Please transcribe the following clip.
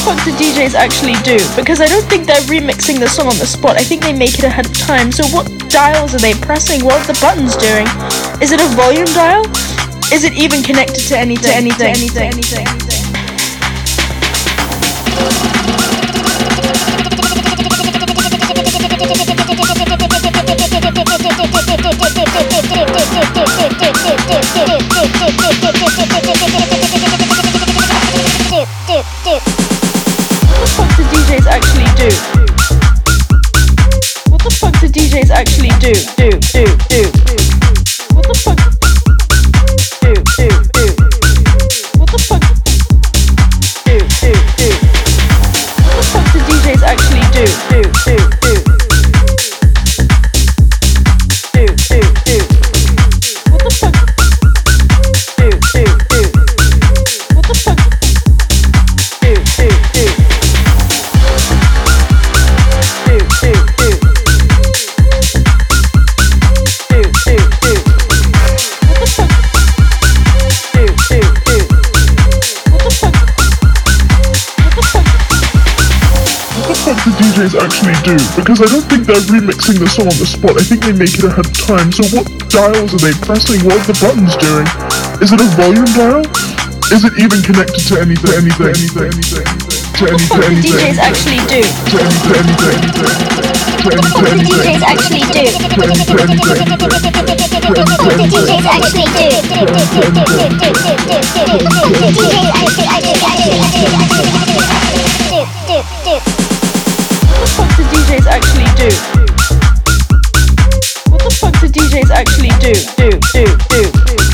DJs actually do? Because I don't think they're remixing the song on the spot. I think they make it ahead of time. So what dials are they pressing? What are the buttons doing? Is it a volume dial? Is it even connected to anything? To anything? anything, anything, anything? actually do? Do, do, do. DJs actually do? Because I don't think they're remixing the song on the spot. I think they make it ahead of time. So what dials are they pressing? What are the buttons doing? Is it a volume dial? Is it even connected to anything? Anything? Anything? Anything? To What the anything? do Anything? DJs actually do? To anything? Anything? Anything? What do Anything? DJs actually do? To anything? Anything? Anything? What do Anything? DJs actually do? What do DJs actually actually actually actually actually actually do, do, do, do.